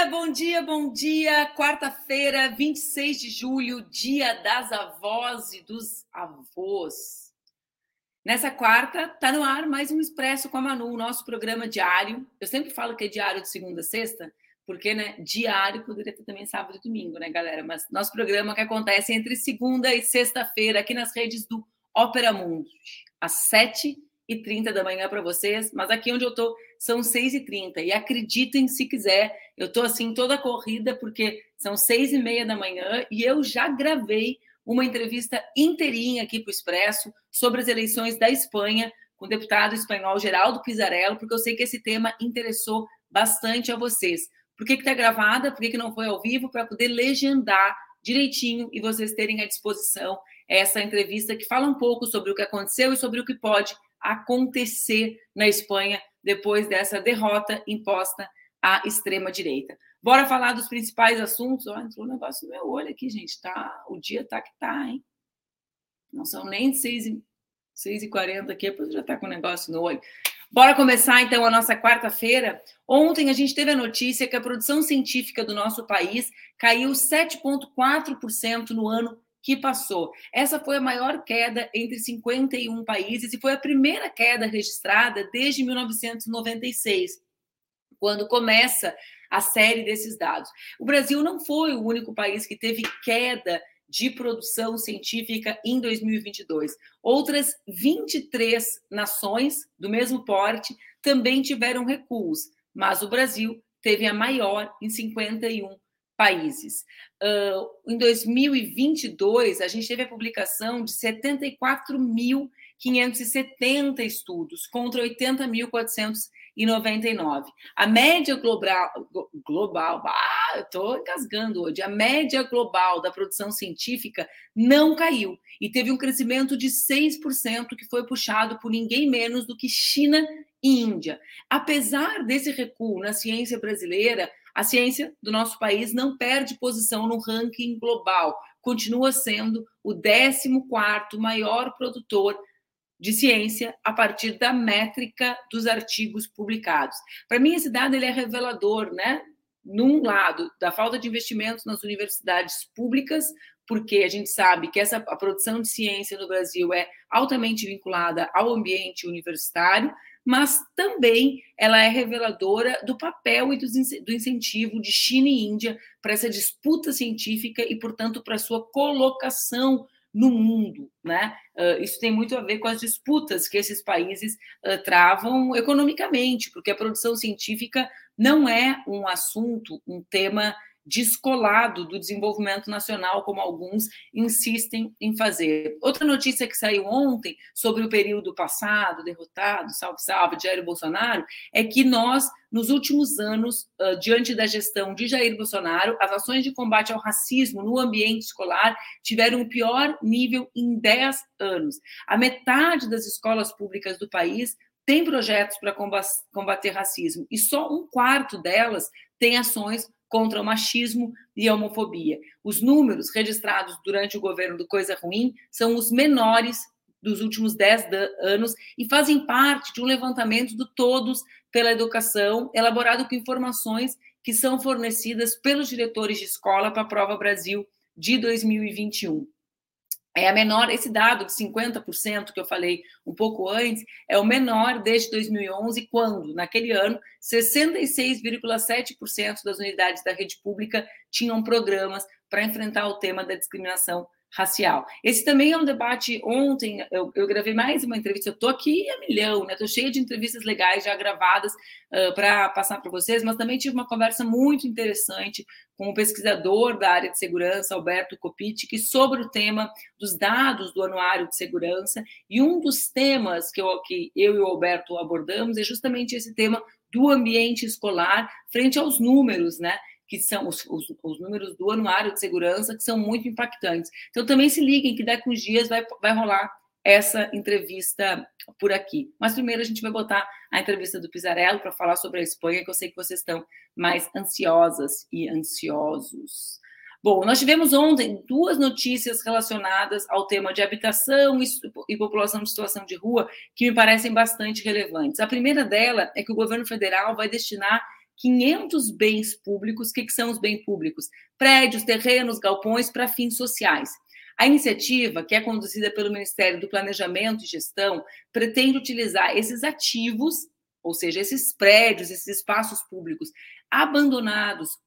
dia, bom dia, bom dia. Quarta-feira, 26 de julho, dia das avós e dos avós. Nessa quarta, tá no ar mais um Expresso com a Manu, nosso programa diário. Eu sempre falo que é diário de segunda a sexta, porque, né, diário poderia ter também sábado e domingo, né, galera? Mas nosso programa que acontece entre segunda e sexta-feira aqui nas redes do Ópera Mundo, às sete e trinta da manhã para vocês, mas aqui onde eu tô são 6 e 30 e acreditem se quiser, eu estou assim toda corrida porque são seis e meia da manhã e eu já gravei uma entrevista inteirinha aqui para o Expresso sobre as eleições da Espanha com o deputado espanhol Geraldo Pizarello, porque eu sei que esse tema interessou bastante a vocês. Por que está gravada? Por que, que não foi ao vivo? Para poder legendar direitinho e vocês terem à disposição essa entrevista que fala um pouco sobre o que aconteceu e sobre o que pode acontecer na Espanha depois dessa derrota imposta à extrema-direita. Bora falar dos principais assuntos. Ó, entrou um negócio no meu olho aqui, gente. Tá, o dia tá que tá, hein? Não são nem 6 e, 6 e 40 aqui, depois já tá com o negócio no olho. Bora começar então a nossa quarta-feira. Ontem a gente teve a notícia que a produção científica do nosso país caiu 7,4% no ano que passou. Essa foi a maior queda entre 51 países e foi a primeira queda registrada desde 1996, quando começa a série desses dados. O Brasil não foi o único país que teve queda de produção científica em 2022. Outras 23 nações do mesmo porte também tiveram recuos, mas o Brasil teve a maior em 51 países. Uh, em 2022, a gente teve a publicação de 74.570 estudos contra 80.499. A média global, global ah, eu estou engasgando hoje, a média global da produção científica não caiu e teve um crescimento de 6%, que foi puxado por ninguém menos do que China e Índia. Apesar desse recuo na ciência brasileira, a ciência do nosso país não perde posição no ranking global, continua sendo o 14 maior produtor de ciência a partir da métrica dos artigos publicados. Para mim, esse dado ele é revelador, né? Num lado, da falta de investimentos nas universidades públicas, porque a gente sabe que essa a produção de ciência no Brasil é altamente vinculada ao ambiente universitário, mas também ela é reveladora do papel e do incentivo de China e Índia para essa disputa científica e, portanto, para sua colocação no mundo, né? Uh, isso tem muito a ver com as disputas que esses países uh, travam economicamente, porque a produção científica não é um assunto, um tema descolado do desenvolvimento nacional, como alguns insistem em fazer. Outra notícia que saiu ontem sobre o período passado, derrotado, salve, salve, Jair Bolsonaro, é que nós, nos últimos anos, diante da gestão de Jair Bolsonaro, as ações de combate ao racismo no ambiente escolar tiveram o pior nível em 10 anos. A metade das escolas públicas do país tem projetos para combater racismo e só um quarto delas tem ações contra o machismo e a homofobia. Os números registrados durante o governo do Coisa Ruim são os menores dos últimos 10 anos e fazem parte de um levantamento do Todos pela Educação, elaborado com informações que são fornecidas pelos diretores de escola para a Prova Brasil de 2021 é a menor, esse dado de 50% que eu falei um pouco antes, é o menor desde 2011, quando, naquele ano, 66,7% das unidades da rede pública tinham programas para enfrentar o tema da discriminação racial. Esse também é um debate. Ontem eu, eu gravei mais uma entrevista. Eu estou aqui a milhão, né? Estou cheia de entrevistas legais já gravadas uh, para passar para vocês, mas também tive uma conversa muito interessante com o pesquisador da área de segurança, Alberto Kopitic, sobre o tema dos dados do Anuário de Segurança. E um dos temas que eu, que eu e o Alberto abordamos é justamente esse tema do ambiente escolar frente aos números, né? que são os, os, os, números do anuário de segurança, que são muito impactantes. Então, também se liguem que daqui uns dias vai, vai rolar essa entrevista por aqui. Mas primeiro a gente vai botar a entrevista do Pizarello para falar sobre a Espanha, que eu sei que vocês estão mais ansiosas e ansiosos. Bom, nós tivemos ontem duas notícias relacionadas ao tema de habitação e, população de situação de rua que me parecem bastante relevantes. A primeira dela é que o governo federal vai destinar 500 bens públicos. O que, que são os bens públicos? Prédios, terrenos, galpões para fins sociais. A iniciativa, que é conduzida pelo Ministério do Planejamento e Gestão, pretende utilizar esses ativos, ou seja, esses prédios, esses espaços públicos abandonados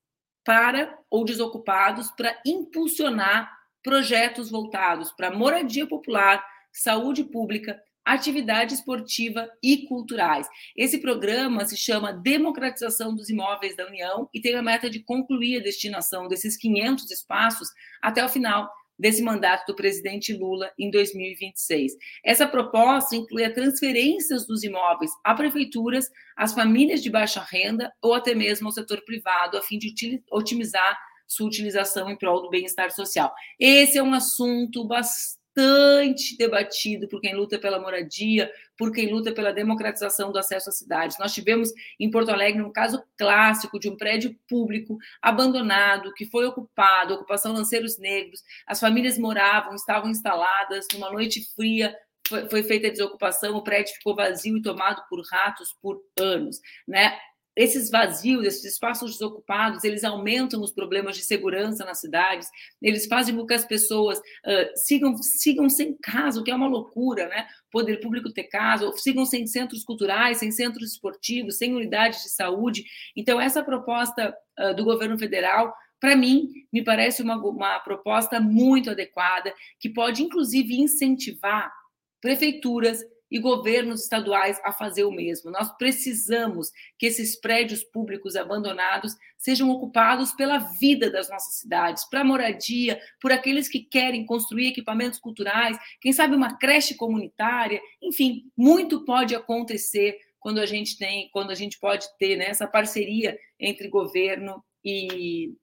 para ou desocupados para impulsionar projetos voltados para moradia popular, saúde pública, atividade esportiva e culturais. Esse programa se chama Democratização dos Imóveis da União e tem a meta de concluir a destinação desses 500 espaços até o final desse mandato do presidente Lula em 2026. Essa proposta inclui a transferências dos imóveis a prefeituras, às famílias de baixa renda ou até mesmo ao setor privado, a fim de otimizar sua utilização em prol do bem-estar social. Esse é um assunto bastante bastante debatido por quem luta pela moradia, por quem luta pela democratização do acesso às cidades. Nós tivemos em Porto Alegre um caso clássico de um prédio público abandonado, que foi ocupado, ocupação lanceiros negros, as famílias moravam, estavam instaladas, numa noite fria, foi, foi feita a desocupação, o prédio ficou vazio e tomado por ratos por anos, né? Esses vazios, esses espaços desocupados, eles aumentam os problemas de segurança nas cidades, eles fazem com que as pessoas uh, sigam, sigam sem casa, o que é uma loucura, né? Poder público ter casa, sigam sem centros culturais, sem centros esportivos, sem unidades de saúde. Então, essa proposta uh, do governo federal, para mim, me parece uma, uma proposta muito adequada, que pode, inclusive, incentivar prefeituras, e governos estaduais a fazer o mesmo. Nós precisamos que esses prédios públicos abandonados sejam ocupados pela vida das nossas cidades, para moradia, por aqueles que querem construir equipamentos culturais, quem sabe uma creche comunitária, enfim, muito pode acontecer quando a gente tem, quando a gente pode ter né, essa parceria entre governo e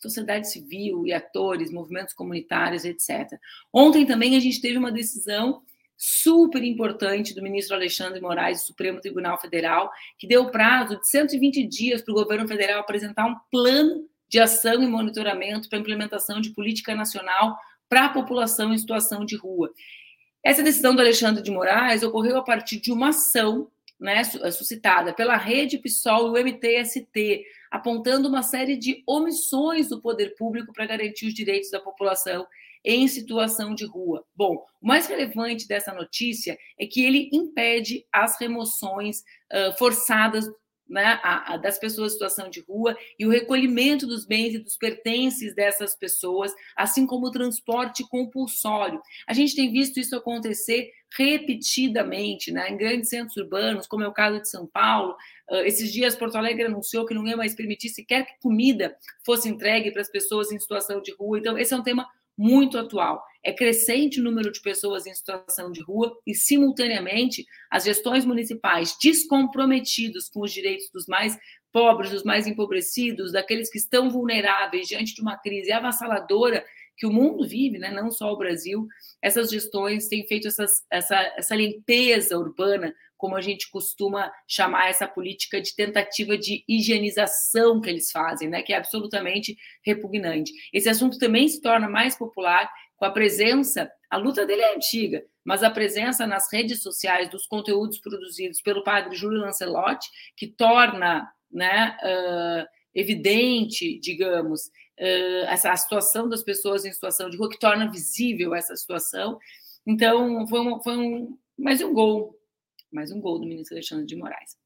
sociedade civil e atores, movimentos comunitários, etc. Ontem também a gente teve uma decisão super importante do ministro Alexandre Moraes, do Supremo Tribunal Federal, que deu prazo de 120 dias para o governo federal apresentar um plano de ação e monitoramento para implementação de política nacional para a população em situação de rua. Essa decisão do Alexandre de Moraes ocorreu a partir de uma ação né, suscitada pela Rede PSOL e o MTST, apontando uma série de omissões do poder público para garantir os direitos da população em situação de rua. Bom, o mais relevante dessa notícia é que ele impede as remoções uh, forçadas né, a, a, das pessoas em situação de rua e o recolhimento dos bens e dos pertences dessas pessoas, assim como o transporte compulsório. A gente tem visto isso acontecer repetidamente né, em grandes centros urbanos, como é o caso de São Paulo. Uh, esses dias, Porto Alegre anunciou que não ia mais permitir sequer que comida fosse entregue para as pessoas em situação de rua. Então, esse é um tema muito atual. É crescente o número de pessoas em situação de rua e, simultaneamente, as gestões municipais descomprometidos com os direitos dos mais pobres, dos mais empobrecidos, daqueles que estão vulneráveis diante de uma crise avassaladora que o mundo vive, né? não só o Brasil, essas gestões têm feito essas, essa, essa limpeza urbana, como a gente costuma chamar essa política de tentativa de higienização que eles fazem, né? que é absolutamente repugnante. Esse assunto também se torna mais popular com a presença, a luta dele é antiga, mas a presença nas redes sociais dos conteúdos produzidos pelo padre Júlio Lancelotti, que torna né, uh, evidente, digamos, essa a situação das pessoas em situação de rua, que torna visível essa situação. Então, foi um, foi um mais um gol, mais um gol do ministro Alexandre de Moraes.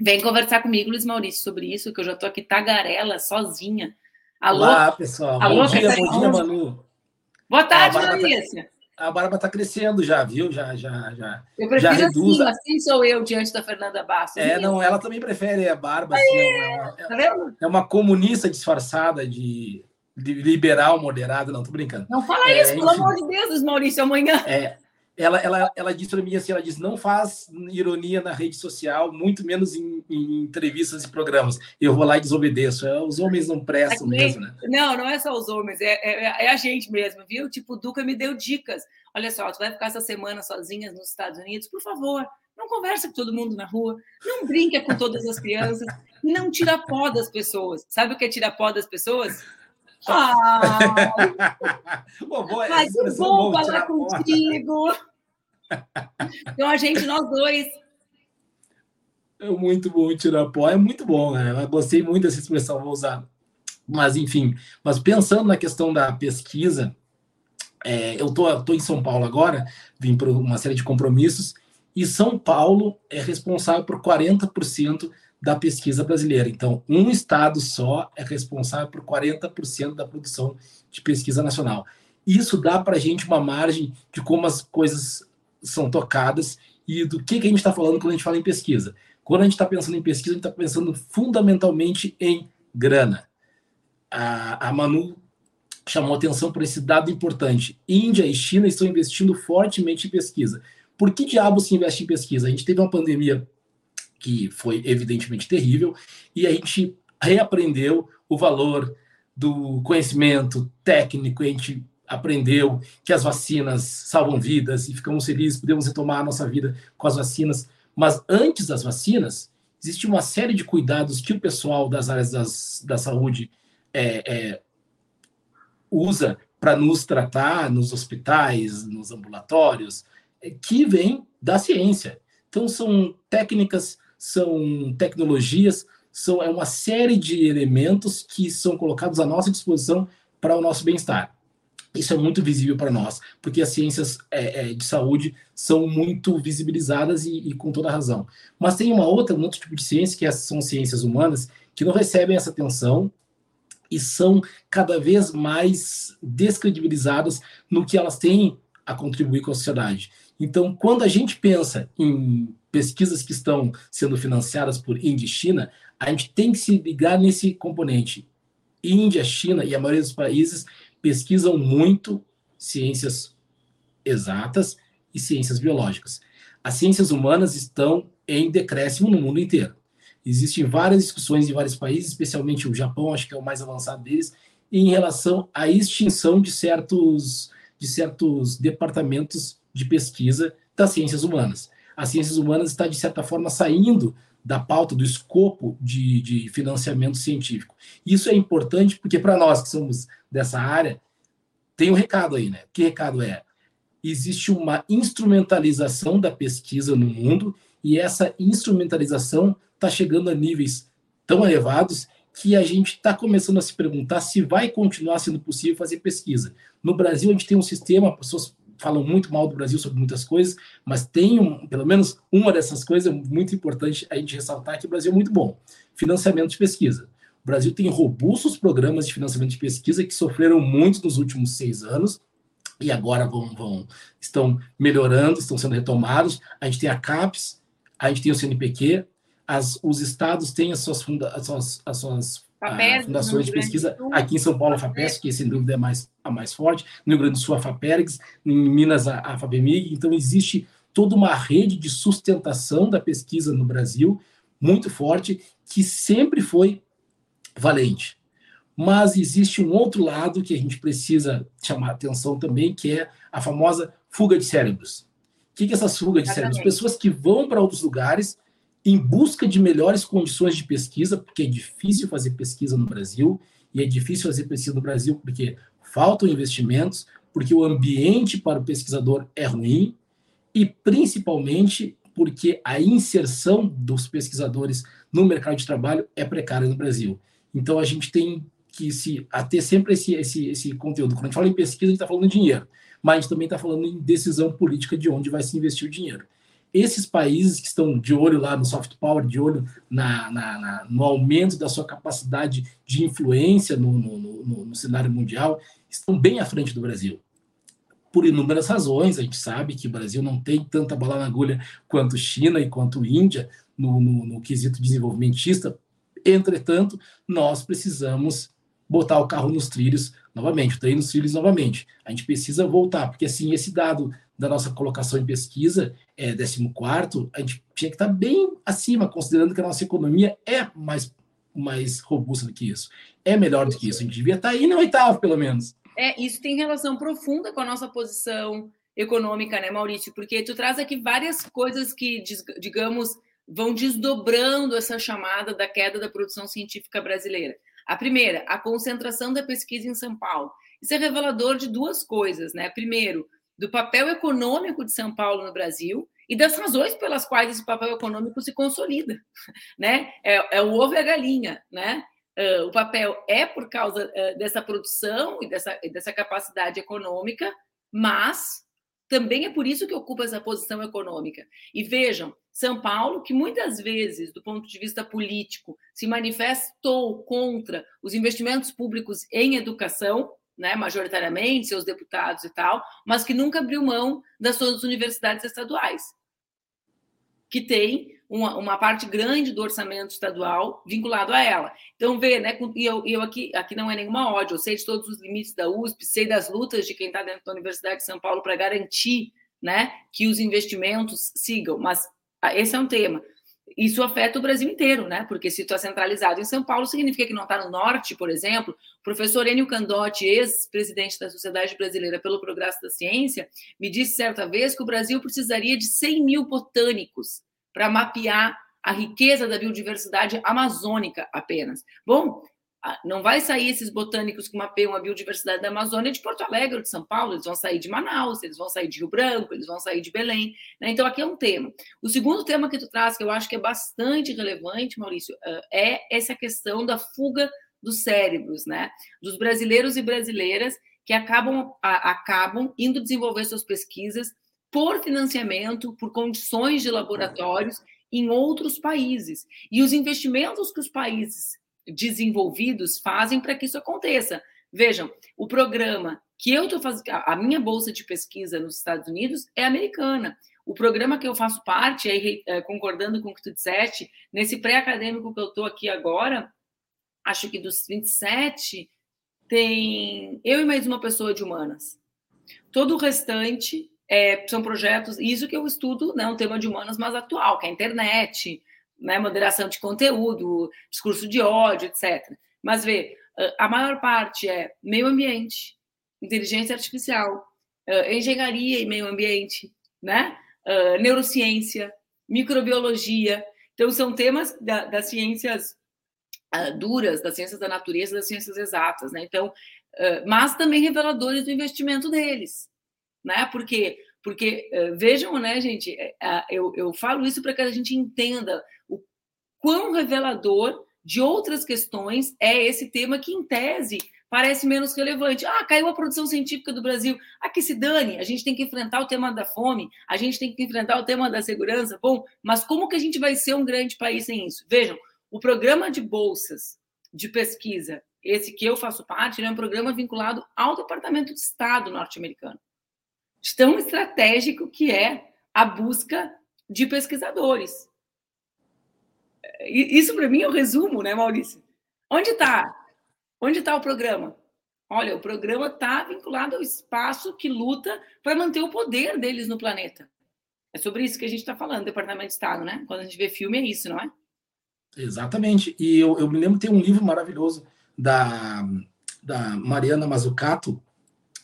Vem conversar comigo, Luiz Maurício, sobre isso, que eu já estou aqui tagarela, sozinha. Alô? Olá, pessoal. Alô, bom dia, bom dia, Manu. Boa tarde, Maurício. A barba está crescendo já, viu? Já, já, já. Eu prefiro já reduz. assim, assim sou eu diante da Fernanda Bastos. É, não, ela também prefere a barba. Assim, é, uma, tá é, uma comunista disfarçada de, de liberal moderado, não, tô brincando. Não fala é, isso, pelo amor de Deus, Maurício, amanhã. É, ela, ela, ela disse para mim assim, ela disse, não faz ironia na rede social, muito menos em, em entrevistas e programas. Eu vou lá e desobedeço. É, os homens não prestam Aqui, mesmo, né? Não, não é só os homens, é, é, é, a gente mesmo, viu? Tipo, o Duca me deu dicas. Olha só, tu vai ficar essa semana sozinha nos Estados Unidos, por favor, não conversa com todo mundo na rua, não brinca com todas as crianças, não tira pó das pessoas. Sabe o que é tirar pó das pessoas? Ah, Pô, boa, Mas que bom falar contigo. Então, a gente, nós dois. É muito bom tirar pó, é muito bom, né? Eu gostei muito dessa expressão, vou usar. Mas, enfim, mas pensando na questão da pesquisa, é, eu tô, tô em São Paulo agora, vim por uma série de compromissos, e São Paulo é responsável por 40% da pesquisa brasileira. Então, um estado só é responsável por 40% da produção de pesquisa nacional. Isso dá para a gente uma margem de como as coisas são tocadas e do que, que a gente está falando quando a gente fala em pesquisa. Quando a gente está pensando em pesquisa, a gente está pensando fundamentalmente em grana. A, a Manu chamou atenção por esse dado importante. Índia e China estão investindo fortemente em pesquisa. Por que diabo se investe em pesquisa? A gente teve uma pandemia que foi evidentemente terrível e a gente reaprendeu o valor do conhecimento técnico, a gente aprendeu que as vacinas salvam vidas e ficamos felizes, podemos retomar a nossa vida com as vacinas. Mas antes das vacinas, existe uma série de cuidados que o pessoal das áreas das, da saúde é, é, usa para nos tratar nos hospitais, nos ambulatórios, é, que vem da ciência. Então, são técnicas, são tecnologias, são é uma série de elementos que são colocados à nossa disposição para o nosso bem-estar. Isso é muito visível para nós, porque as ciências é, é, de saúde são muito visibilizadas e, e, com toda razão. Mas tem uma outra, um outro tipo de ciência, que é, são ciências humanas, que não recebem essa atenção e são cada vez mais descredibilizadas no que elas têm a contribuir com a sociedade. Então, quando a gente pensa em pesquisas que estão sendo financiadas por Índia e China, a gente tem que se ligar nesse componente. Índia, China e a maioria dos países pesquisam muito ciências exatas e ciências biológicas. As ciências humanas estão em decréscimo no mundo inteiro. Existem várias discussões em vários países, especialmente o Japão, acho que é o mais avançado deles, em relação à extinção de certos, de certos departamentos de pesquisa das ciências humanas. As ciências humanas está, de certa forma, saindo da pauta, do escopo de, de financiamento científico. Isso é importante porque, para nós que somos dessa área, tem um recado aí, né? Que recado é? Existe uma instrumentalização da pesquisa no mundo e essa instrumentalização está chegando a níveis tão elevados que a gente está começando a se perguntar se vai continuar sendo possível fazer pesquisa. No Brasil, a gente tem um sistema, pessoas falam muito mal do Brasil sobre muitas coisas, mas tem um, pelo menos uma dessas coisas muito importante a gente ressaltar que o Brasil é muito bom. Financiamento de pesquisa. O Brasil tem robustos programas de financiamento de pesquisa que sofreram muito nos últimos seis anos e agora vão, vão estão melhorando, estão sendo retomados. A gente tem a CAPES, a gente tem o CNPq, as, os estados têm as suas, funda, as suas, as suas a, fundações de pesquisa. Aqui em São Paulo, a FAPES, que sem dúvida é mais, a mais forte. No Rio Grande do Sul, a FAPERGS. Em Minas, a, a FABEMIG. Então, existe toda uma rede de sustentação da pesquisa no Brasil muito forte, que sempre foi valente. Mas existe um outro lado que a gente precisa chamar atenção também, que é a famosa fuga de cérebros. O que é essa fuga de cérebros? Pessoas que vão para outros lugares em busca de melhores condições de pesquisa, porque é difícil fazer pesquisa no Brasil, e é difícil fazer pesquisa no Brasil porque faltam investimentos, porque o ambiente para o pesquisador é ruim, e principalmente porque a inserção dos pesquisadores no mercado de trabalho é precária no Brasil. Então a gente tem que se ter sempre esse, esse, esse conteúdo. Quando a gente fala em pesquisa, a gente está falando de dinheiro, mas a gente também está falando em decisão política de onde vai se investir o dinheiro. Esses países que estão de olho lá no soft power, de olho na, na, na no aumento da sua capacidade de influência no, no, no, no cenário mundial, estão bem à frente do Brasil por inúmeras razões. A gente sabe que o Brasil não tem tanta bola na agulha quanto China e quanto Índia no, no, no quesito desenvolvimentista, Entretanto, nós precisamos botar o carro nos trilhos novamente, o trem nos trilhos novamente. A gente precisa voltar, porque assim, esse dado da nossa colocação em pesquisa, é 14, a gente tinha que estar bem acima, considerando que a nossa economia é mais, mais robusta do que isso. É melhor do que isso. A gente devia estar aí no oitavo, pelo menos. É, isso tem relação profunda com a nossa posição econômica, né, Maurício? Porque tu traz aqui várias coisas que, digamos, vão desdobrando essa chamada da queda da produção científica brasileira. A primeira, a concentração da pesquisa em São Paulo. Isso é revelador de duas coisas, né? Primeiro, do papel econômico de São Paulo no Brasil e das razões pelas quais esse papel econômico se consolida, né? É, é o ovo e a galinha, né? Uh, o papel é por causa uh, dessa produção e dessa, dessa capacidade econômica, mas também é por isso que ocupa essa posição econômica. E vejam, São Paulo, que muitas vezes, do ponto de vista político, se manifestou contra os investimentos públicos em educação, né, majoritariamente, seus deputados e tal, mas que nunca abriu mão das suas universidades estaduais, que tem uma, uma parte grande do orçamento estadual vinculado a ela. Então, vê, né, e eu, eu aqui, aqui não é nenhuma ódio, eu sei de todos os limites da USP, sei das lutas de quem está dentro da Universidade de São Paulo para garantir né, que os investimentos sigam, mas ah, esse é um tema isso afeta o Brasil inteiro, né? Porque se está centralizado em São Paulo, significa que não está no norte, por exemplo. O professor Enio Candotti, ex-presidente da Sociedade Brasileira pelo Progresso da Ciência, me disse certa vez que o Brasil precisaria de 100 mil botânicos para mapear a riqueza da biodiversidade amazônica apenas. Bom, não vai sair esses botânicos que mapeiam a biodiversidade da Amazônia de Porto Alegre de São Paulo, eles vão sair de Manaus, eles vão sair de Rio Branco, eles vão sair de Belém. Né? Então, aqui é um tema. O segundo tema que tu traz, que eu acho que é bastante relevante, Maurício, é essa questão da fuga dos cérebros, né? Dos brasileiros e brasileiras que acabam, acabam indo desenvolver suas pesquisas por financiamento, por condições de laboratórios em outros países. E os investimentos que os países desenvolvidos fazem para que isso aconteça. Vejam, o programa que eu estou fazendo, a minha bolsa de pesquisa nos Estados Unidos é americana. O programa que eu faço parte, aí, é, concordando com o que tu disseste, nesse pré-acadêmico que eu estou aqui agora, acho que dos 27, tem eu e mais uma pessoa de humanas. Todo o restante é, são projetos, isso que eu estudo, né, um tema de humanas mais atual, que é a internet, né, moderação de conteúdo, discurso de ódio, etc. Mas vê, a maior parte é meio ambiente, inteligência artificial, engenharia e meio ambiente, né? neurociência, microbiologia. Então, são temas da, das ciências duras, das ciências da natureza, das ciências exatas, né? Então, mas também reveladores do investimento deles, né? Porque porque vejam, né, gente, eu, eu falo isso para que a gente entenda quão revelador de outras questões é esse tema que, em tese, parece menos relevante. Ah, caiu a produção científica do Brasil. Ah, que se dane, a gente tem que enfrentar o tema da fome, a gente tem que enfrentar o tema da segurança. Bom, mas como que a gente vai ser um grande país sem isso? Vejam, o programa de bolsas de pesquisa, esse que eu faço parte, é um programa vinculado ao Departamento de Estado norte-americano. Tão estratégico que é a busca de pesquisadores. Isso para mim é o resumo, né, Maurício? Onde está? Onde está o programa? Olha, o programa está vinculado ao espaço que luta para manter o poder deles no planeta. É sobre isso que a gente está falando, Departamento de Estado, né? Quando a gente vê filme, é isso, não é? Exatamente. E eu, eu me lembro de ter um livro maravilhoso da, da Mariana Mazzucato,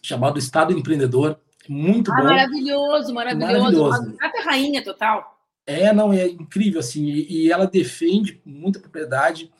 chamado Estado Empreendedor. Muito ah, bom. Maravilhoso, maravilhoso. maravilhoso. Mazzucato é rainha total. É, não, é incrível, assim, e, e ela defende com muita propriedade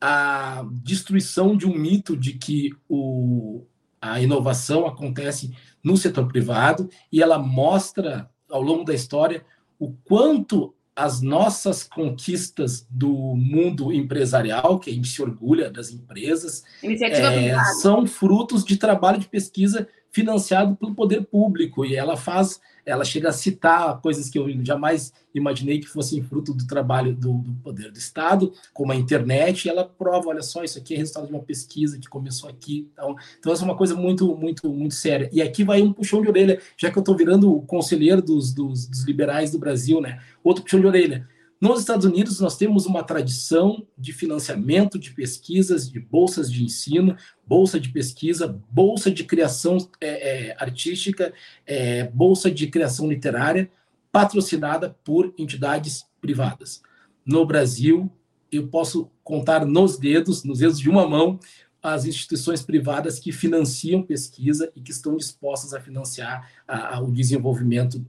a destruição de um mito de que o, a inovação acontece no setor privado e ela mostra ao longo da história o quanto as nossas conquistas do mundo empresarial, que a gente se orgulha das empresas, é, são frutos de trabalho de pesquisa financiado pelo poder público e ela faz ela chega a citar coisas que eu jamais imaginei que fossem fruto do trabalho do, do, poder do Estado, como a internet, e ela prova, olha só, isso aqui é resultado de uma pesquisa que começou aqui. Então, então essa é uma coisa muito, muito, muito séria. E aqui vai um puxão de orelha, já que eu estou virando o conselheiro dos, dos, dos liberais do Brasil, né? Outro puxão de orelha. Nos Estados Unidos, nós temos uma tradição de financiamento de pesquisas, de bolsas de ensino, bolsa de pesquisa, bolsa de criação é, é, artística, é, bolsa de criação literária, patrocinada por entidades privadas. No Brasil, eu posso contar nos dedos, nos dedos de uma mão, as instituições privadas que financiam pesquisa e que estão dispostas a financiar a, a, o desenvolvimento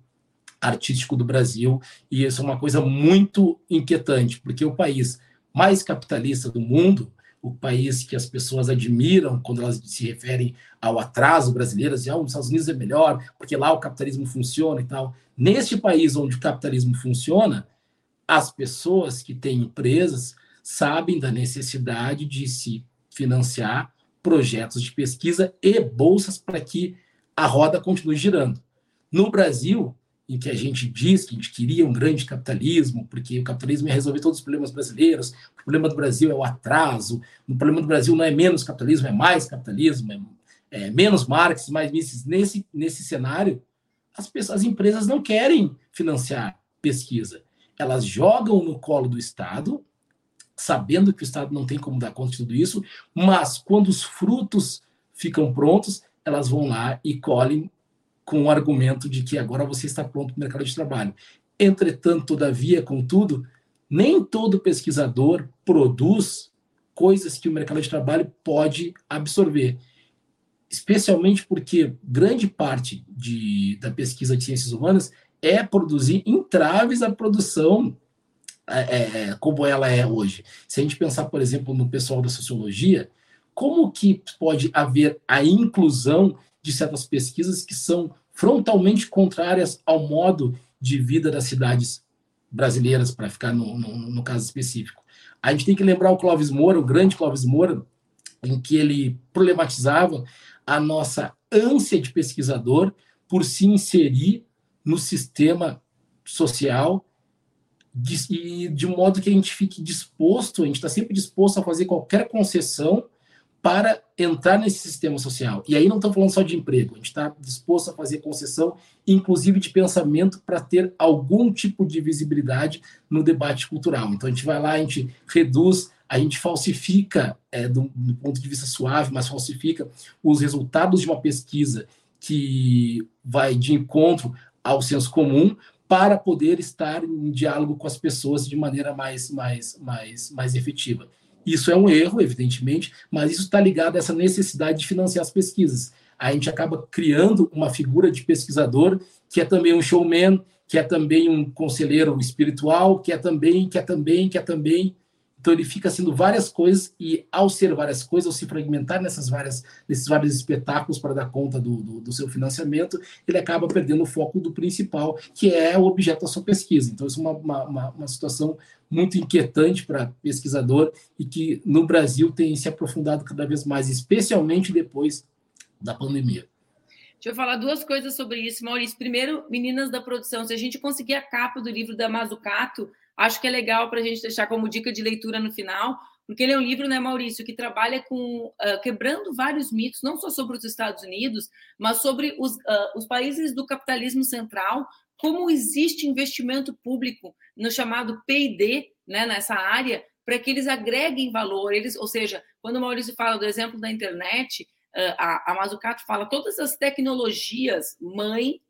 artístico do Brasil, e isso é uma coisa muito inquietante, porque o país mais capitalista do mundo, o país que as pessoas admiram quando elas se referem ao atraso brasileiro, dizem, ah, os Estados Unidos é melhor, porque lá o capitalismo funciona e tal. Neste país onde o capitalismo funciona, as pessoas que têm empresas sabem da necessidade de se financiar projetos de pesquisa e bolsas para que a roda continue girando. No Brasil, em que a gente diz que a gente queria um grande capitalismo, porque o capitalismo ia resolver todos os problemas brasileiros, o problema do Brasil é o atraso, o problema do Brasil não é menos capitalismo, é mais capitalismo, é, é menos Marx, mais Mises. Nesse, nesse cenário, as, pessoas, as empresas não querem financiar pesquisa. Elas jogam no colo do Estado, sabendo que o Estado não tem como dar conta de tudo isso, mas quando os frutos ficam prontos, elas vão lá e colhem com o argumento de que agora você está pronto para o mercado de trabalho. Entretanto, todavia, contudo, nem todo pesquisador produz coisas que o mercado de trabalho pode absorver. Especialmente porque grande parte de, da pesquisa de ciências humanas é produzir entraves à produção é, é, como ela é hoje. Se a gente pensar, por exemplo, no pessoal da sociologia, como que pode haver a inclusão de certas pesquisas que são frontalmente contrárias ao modo de vida das cidades brasileiras, para ficar no, no, no, caso específico. A gente tem que lembrar o Clóvis Moura, o grande Clóvis Moura, em que ele problematizava a nossa ânsia de pesquisador por se inserir no sistema social de, e de modo que a gente fique disposto, a gente está sempre disposto a fazer qualquer concessão para entrar nesse sistema social. E aí não estamos falando só de emprego, a gente está disposto a fazer concessão, inclusive de pensamento, para ter algum tipo de visibilidade no debate cultural. Então a gente vai lá, a gente reduz, a gente falsifica, é, do, do ponto de vista suave, mas falsifica os resultados de uma pesquisa que vai de encontro ao senso comum para poder estar em diálogo com as pessoas de maneira mais, mais, mais, mais efetiva. Isso é um erro, evidentemente, mas isso está ligado a essa necessidade de financiar as pesquisas. A gente acaba criando uma figura de pesquisador que é também um showman, que é também um conselheiro espiritual, que é também, que é também, que é também. Então ele fica sendo várias coisas e ao ser várias coisas, ao se fragmentar nessas várias, nesses vários espetáculos para dar conta do, do, do, seu financiamento, ele acaba perdendo o foco do principal, que é o objeto da sua pesquisa. Então isso é uma, uma, uma situação muito inquietante para pesquisador e que no Brasil tem se aprofundado cada vez mais, especialmente depois da pandemia. Deixa eu falar duas coisas sobre isso, Maurício. Primeiro, Meninas da Produção. Se a gente conseguir a capa do livro da Mazucato, acho que é legal para a gente deixar como dica de leitura no final, porque ele é um livro, né, Maurício, que trabalha com uh, quebrando vários mitos, não só sobre os Estados Unidos, mas sobre os, uh, os países do capitalismo central, como existe investimento público no chamado P&D, né, nessa área, para que eles agreguem valor. Eles, ou seja, quando o Maurício fala do exemplo da internet, a, a Mazzucato fala todas as tecnologias mãe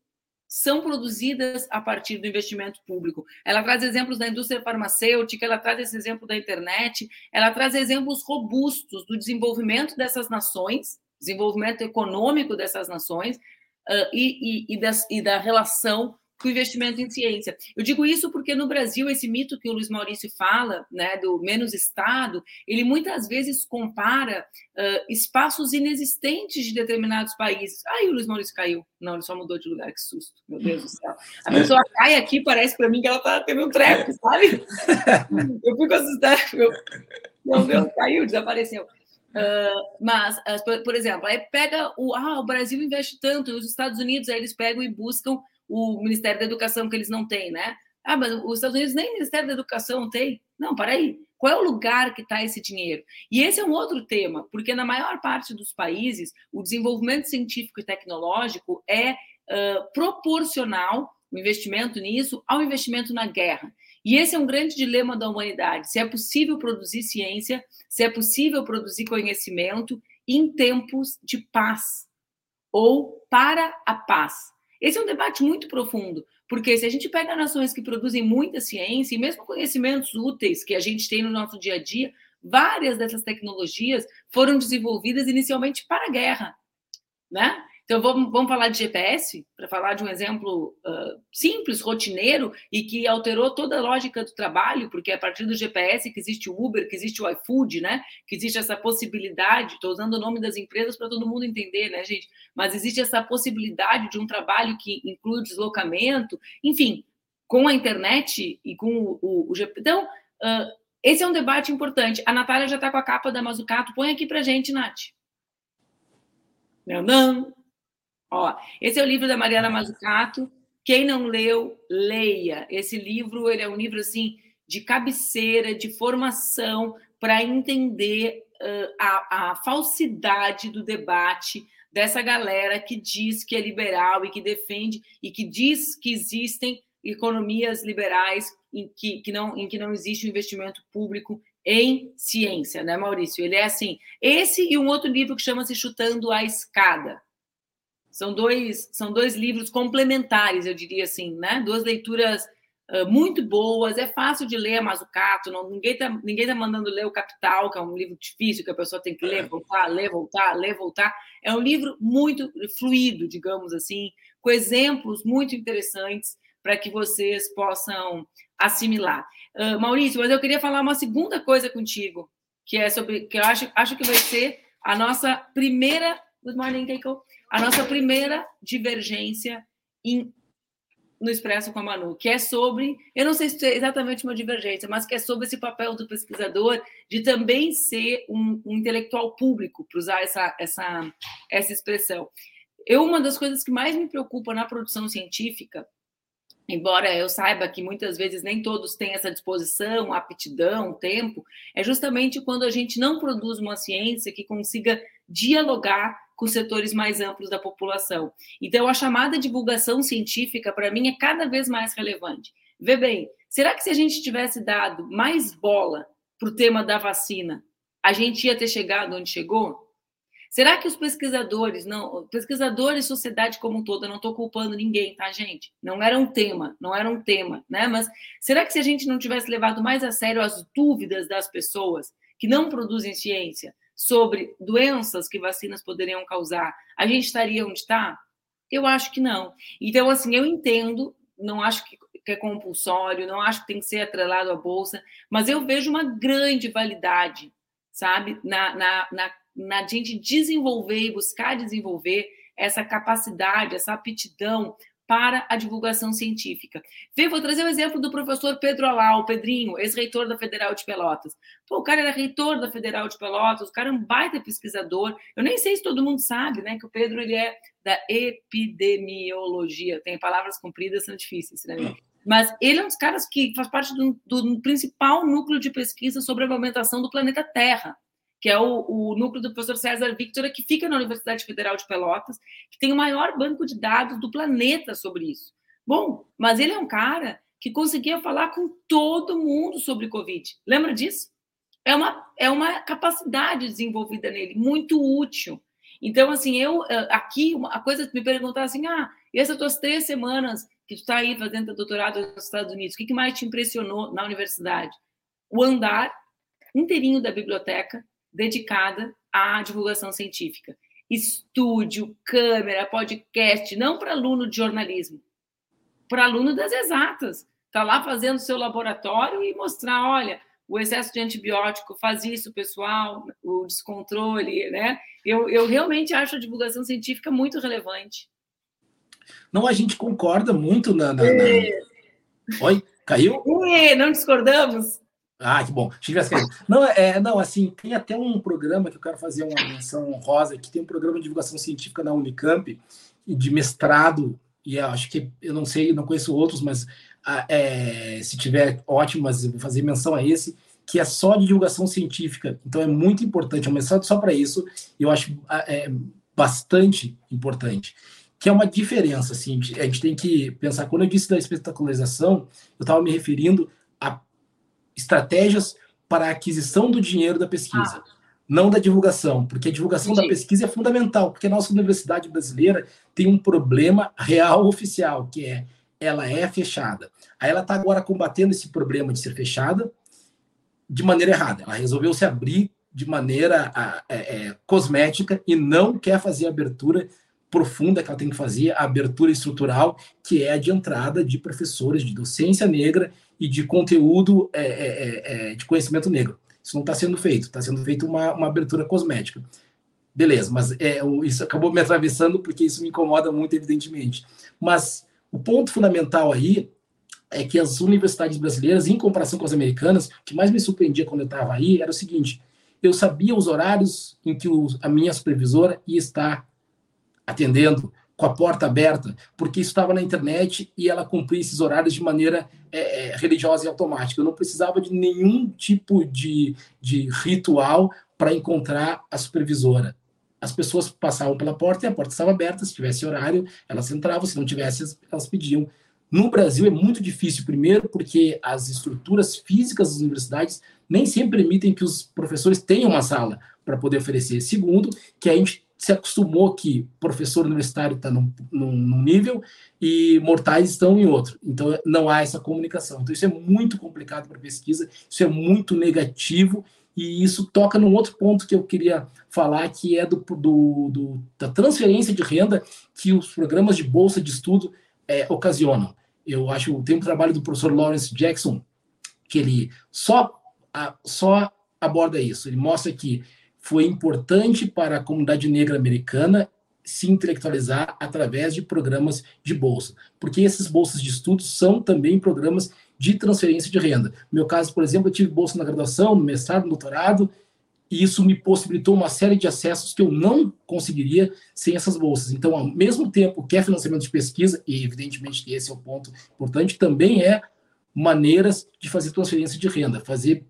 são produzidas a partir do investimento público. Ela traz exemplos da indústria farmacêutica, ela traz esse exemplo da internet, ela traz exemplos robustos do desenvolvimento dessas nações, desenvolvimento econômico dessas nações uh, e, e, e, das, e da relação com o investimento em ciência. Eu digo isso porque no Brasil esse mito que o Luiz Maurício fala, né, do menos Estado, ele muitas vezes compara uh, espaços inexistentes de determinados países. Aí o Luiz Maurício caiu. Não, ele só mudou de lugar, que susto. Meu Deus do céu. A pessoa cai aqui, parece para mim que ela está tendo um treco, sabe? Eu fico assustada. Meu Deus, caiu, desapareceu. Uh, mas, por, exemplo, aí pega o, ah, o Brasil investe tanto, os Estados Unidos, aí eles pegam e buscam o Ministério da Educação que eles não têm, né? Ah, mas os Estados Unidos nem Ministério da Educação tem. Não, para aí. Qual é o lugar que está esse dinheiro? E esse é um outro tema, porque na maior parte dos países, o desenvolvimento científico e tecnológico é uh, proporcional, o investimento nisso, ao investimento na guerra. E esse é um grande dilema da humanidade: se é possível produzir ciência, se é possível produzir conhecimento em tempos de paz ou para a paz. Esse é um debate muito profundo, porque se a gente pega nações que produzem muita ciência e mesmo conhecimentos úteis que a gente tem no nosso dia a dia, várias dessas tecnologias foram desenvolvidas inicialmente para a guerra, né? Então, vamos, vamos falar de GPS, para falar de um exemplo uh, simples, rotineiro, e que alterou toda a lógica do trabalho, porque é a partir do GPS que existe o Uber, que existe o iFood, né? Que existe essa possibilidade, estou usando o nome das empresas para todo mundo entender, né, gente? Mas existe essa possibilidade de um trabalho que inclui o deslocamento, enfim, com a internet e com o, o, o GPS. Então, uh, esse é um debate importante. A Natália já está com a capa da Mazucato. Põe aqui para gente, Nath. Não, não. Ó, esse é o livro da Mariana Mazzucato. Quem não leu, leia. Esse livro ele é um livro assim de cabeceira, de formação para entender uh, a, a falsidade do debate dessa galera que diz que é liberal e que defende e que diz que existem economias liberais em que, que não, em que não existe um investimento público em ciência, né, Maurício? Ele é assim. Esse e um outro livro que chama-se Chutando a Escada. São dois, são dois livros complementares, eu diria assim, né? Duas leituras uh, muito boas. É fácil de ler a Mazzucato, não, ninguém está ninguém tá mandando ler o Capital, que é um livro difícil, que a pessoa tem que ler, voltar, ler, voltar, ler, voltar. É um livro muito fluido, digamos assim, com exemplos muito interessantes para que vocês possam assimilar. Uh, Maurício, mas eu queria falar uma segunda coisa contigo, que é sobre que eu acho, acho que vai ser a nossa primeira. Good morning, Keiko a nossa primeira divergência em, no Expresso com a Manu, que é sobre, eu não sei se é exatamente uma divergência, mas que é sobre esse papel do pesquisador de também ser um, um intelectual público, para usar essa, essa, essa expressão. Eu, uma das coisas que mais me preocupa na produção científica embora eu saiba que muitas vezes nem todos têm essa disposição, aptidão, tempo, é justamente quando a gente não produz uma ciência que consiga dialogar com setores mais amplos da população. Então, a chamada divulgação científica, para mim, é cada vez mais relevante. Vê bem, será que se a gente tivesse dado mais bola para o tema da vacina, a gente ia ter chegado onde chegou? Será que os pesquisadores, não, pesquisadores, sociedade como um todo, eu não estou culpando ninguém, tá, gente? Não era um tema, não era um tema, né? Mas será que se a gente não tivesse levado mais a sério as dúvidas das pessoas que não produzem ciência, sobre doenças que vacinas poderiam causar, a gente estaria onde está? Eu acho que não. Então, assim, eu entendo, não acho que, é compulsório, não acho que tem que ser atrelado à bolsa, mas eu vejo uma grande validade, sabe, na, na, na, na gente desenvolver e buscar desenvolver essa capacidade, essa aptidão para a divulgação científica. Vê, vou trazer o um exemplo do professor Pedro Alau, Pedrinho, ex-reitor da Federal de Pelotas. Pô, o cara era reitor da Federal de Pelotas, o cara é um baita pesquisador. Eu nem sei se todo mundo sabe, né, que o Pedro ele é da epidemiologia. Tem palavras compridas, são difíceis, né? Mas ele é um dos caras que faz parte do, do principal núcleo de pesquisa sobre a movimentação do planeta Terra que é o, o, núcleo do professor César Victor, que fica na Universidade Federal de Pelotas, que tem o maior banco de dados do planeta sobre isso. Bom, mas ele é um cara que conseguia falar com todo mundo sobre Covid. Lembra disso? É uma, é uma capacidade desenvolvida nele, muito útil. Então, assim, eu eh, aqui, a coisa me perguntar assim: ah, essas tuas três semanas que tu está aí fazendo doutorado nos Estados Unidos, o que, que mais te impressionou na universidade? O andar inteirinho da biblioteca, dedicada à divulgação científica. Estúdio, câmera, podcast, não para aluno de jornalismo, para aluno das exatas. Está lá fazendo seu laboratório e mostrar, olha, o excesso de antibiótico faz isso, pessoal, o descontrole, né? Eu, eu realmente acho a divulgação científica muito relevante. Não, a gente concorda muito na. na, na... Oi, caiu? E, não discordamos? Ah, que bom. Não, é, não, assim, tem até um programa que eu quero fazer uma menção honrosa, que tem um programa de divulgação científica na Unicamp, de mestrado, e acho que, eu não sei, não conheço outros, mas ah, é, se tiver ótimo, mas vou fazer menção a esse, que é só de divulgação científica. Então é muito importante, é um mestrado só para isso, eu acho ah, é, bastante importante. Que é uma diferença, assim, a gente tem que pensar, quando eu disse da espetacularização, eu estava me referindo estratégias para a aquisição do dinheiro da pesquisa, ah. não da divulgação, porque a divulgação Sim. da pesquisa é fundamental, porque a nossa universidade brasileira tem um problema real oficial, que é ela é fechada. Aí ela está agora combatendo esse problema de ser fechada de maneira errada. Ela resolveu se abrir de maneira é, é, cosmética e não quer fazer abertura profunda que ela tem que fazer, a abertura estrutural, que é a de entrada de professores de docência negra e de conteúdo é, é, é, é de conhecimento negro. Isso não está sendo feito, está sendo feita uma, uma abertura cosmética. Beleza, mas é, isso acabou me atravessando porque isso me incomoda muito, evidentemente. Mas o ponto fundamental aí é que as universidades brasileiras, em comparação com as americanas, o que mais me surpreendia quando eu estava aí era o seguinte: eu sabia os horários em que a minha supervisora ia estar atendendo com a porta aberta, porque isso estava na internet e ela cumpria esses horários de maneira é, é, religiosa e automática. Eu não precisava de nenhum tipo de, de ritual para encontrar a supervisora. As pessoas passavam pela porta e a porta estava aberta. Se tivesse horário, elas entravam. Se não tivesse, elas pediam. No Brasil é muito difícil, primeiro, porque as estruturas físicas das universidades nem sempre permitem que os professores tenham uma sala para poder oferecer. Segundo, que a gente se acostumou que professor universitário está num, num, num, nível e mortais estão em outro. Então, não há essa comunicação. Então, isso é muito complicado para pesquisa, isso é muito negativo, e isso toca num outro ponto que eu queria falar, que é do, do, do da transferência de renda que os programas de bolsa de estudo é, ocasionam. Eu acho, tem um trabalho do professor Lawrence Jackson, que ele só, a, só aborda isso. Ele mostra que foi importante para a comunidade negra americana se intelectualizar através de programas de bolsa, porque esses bolsas de estudos são também programas de transferência de renda. No meu caso, por exemplo, eu tive bolsa na graduação, no mestrado, no doutorado, e isso me possibilitou uma série de acessos que eu não conseguiria sem essas bolsas. Então, ao mesmo tempo que é financiamento de pesquisa, e evidentemente que esse é o ponto importante, também é maneiras de fazer transferência de renda, fazer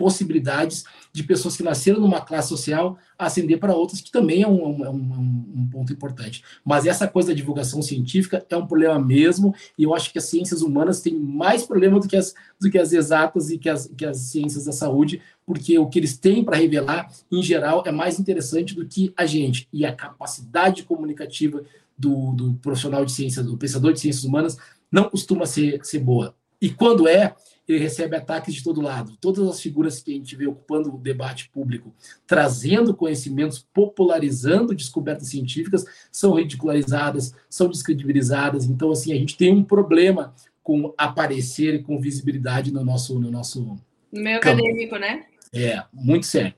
possibilidades de pessoas que nasceram numa classe social ascender para outras, que também é um, é um, um, ponto importante. Mas essa coisa da divulgação científica é um problema mesmo, e eu acho que as ciências humanas têm mais problema do que as, do que as exatas e que as, que as ciências da saúde, porque o que eles têm para revelar, em geral, é mais interessante do que a gente. E a capacidade comunicativa do, do profissional de ciências, do pensador de ciências humanas, não costuma ser, ser boa. E quando é, ele recebe ataques de todo lado. Todas as figuras que a gente vê ocupando o debate público, trazendo conhecimentos, popularizando descobertas científicas, são ridicularizadas, são descredibilizadas. Então, assim, a gente tem um problema com aparecer e com visibilidade no nosso. No, nosso no meio campo. acadêmico, né? É, muito sério.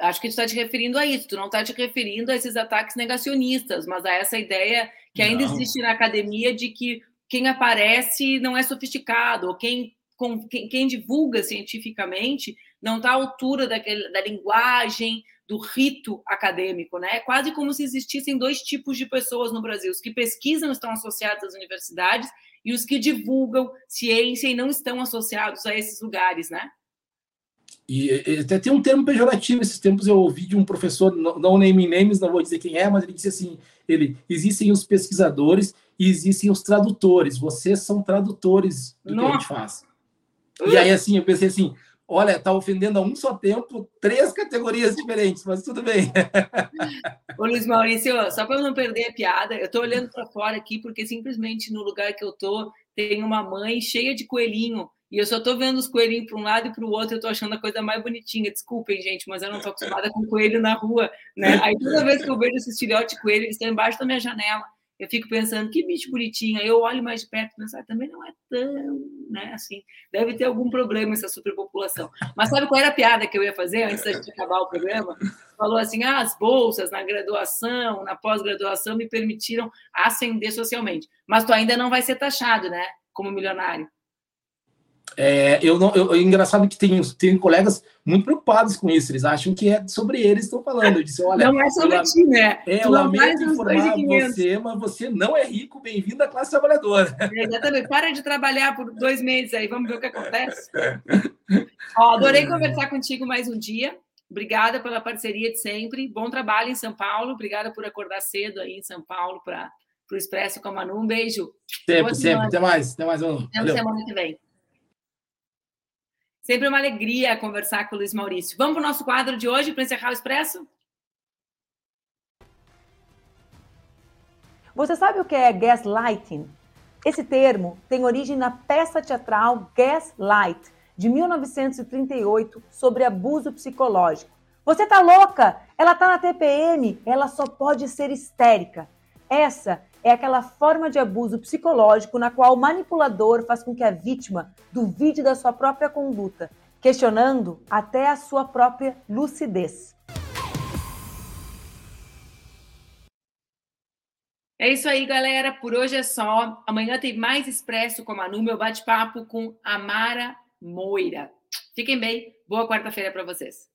Acho que tu está te referindo a isso, tu não está te referindo a esses ataques negacionistas, mas a essa ideia que ainda não. existe na academia de que quem aparece não é sofisticado, ou quem com quem, quem divulga cientificamente não está à altura daquele, da linguagem, do rito acadêmico, né? É quase como se existissem dois tipos de pessoas no Brasil: os que pesquisam estão associados às universidades e os que divulgam ciência e não estão associados a esses lugares, né? E até tem um termo pejorativo. Esses tempos eu ouvi de um professor, não, não name names, não vou dizer quem é, mas ele disse assim: ele existem os pesquisadores e existem os tradutores. Vocês são tradutores do Nossa. que a gente faz. E aí, assim, eu pensei assim: olha, tá ofendendo a um só tempo três categorias diferentes, mas tudo bem. Ô, Luiz Maurício, só para não perder a piada, eu estou olhando para fora aqui porque simplesmente no lugar que eu tô tem uma mãe cheia de coelhinho. E eu só estou vendo os coelhinhos para um lado e para o outro, eu estou achando a coisa mais bonitinha. Desculpem, gente, mas eu não estou acostumada com coelho na rua. Né? Aí toda vez que eu vejo esses filhotes de coelho, eles estão embaixo da minha janela eu fico pensando que bicho bonitinho. Eu olho mais de perto e penso, ah, também não é tão, né? Assim, deve ter algum problema essa superpopulação. Mas sabe qual era a piada que eu ia fazer antes de acabar o programa? Falou assim: ah, as bolsas na graduação, na pós-graduação me permitiram ascender socialmente. Mas tu ainda não vai ser taxado, né? Como milionário. É, eu não, eu, é engraçado que tem, tem colegas muito preocupados com isso, eles acham que é sobre eles estão falando. Eu disse, olha, não é sobre eu, ti, né? É, eu lamento informar você, mas você não é rico, bem-vindo à classe trabalhadora. É, exatamente, para de trabalhar por dois meses aí, vamos ver o que acontece. Ó, adorei conversar contigo mais um dia. Obrigada pela parceria de sempre. Bom trabalho em São Paulo. Obrigada por acordar cedo aí em São Paulo para o Expresso com a Manu. Um beijo. Sempre, sempre. Até mais. Até mais. Até semana que vem. Sempre uma alegria conversar com o Luiz Maurício. Vamos para o nosso quadro de hoje para encerrar o Expresso? Você sabe o que é gaslighting? Esse termo tem origem na peça teatral Gaslight, de 1938, sobre abuso psicológico. Você tá louca? Ela tá na TPM, ela só pode ser histérica. Essa é aquela forma de abuso psicológico na qual o manipulador faz com que a vítima duvide da sua própria conduta, questionando até a sua própria lucidez. É isso aí, galera. Por hoje é só. Amanhã tem mais Expresso com a Manu, meu bate-papo com a Mara Moira. Fiquem bem. Boa quarta-feira para vocês.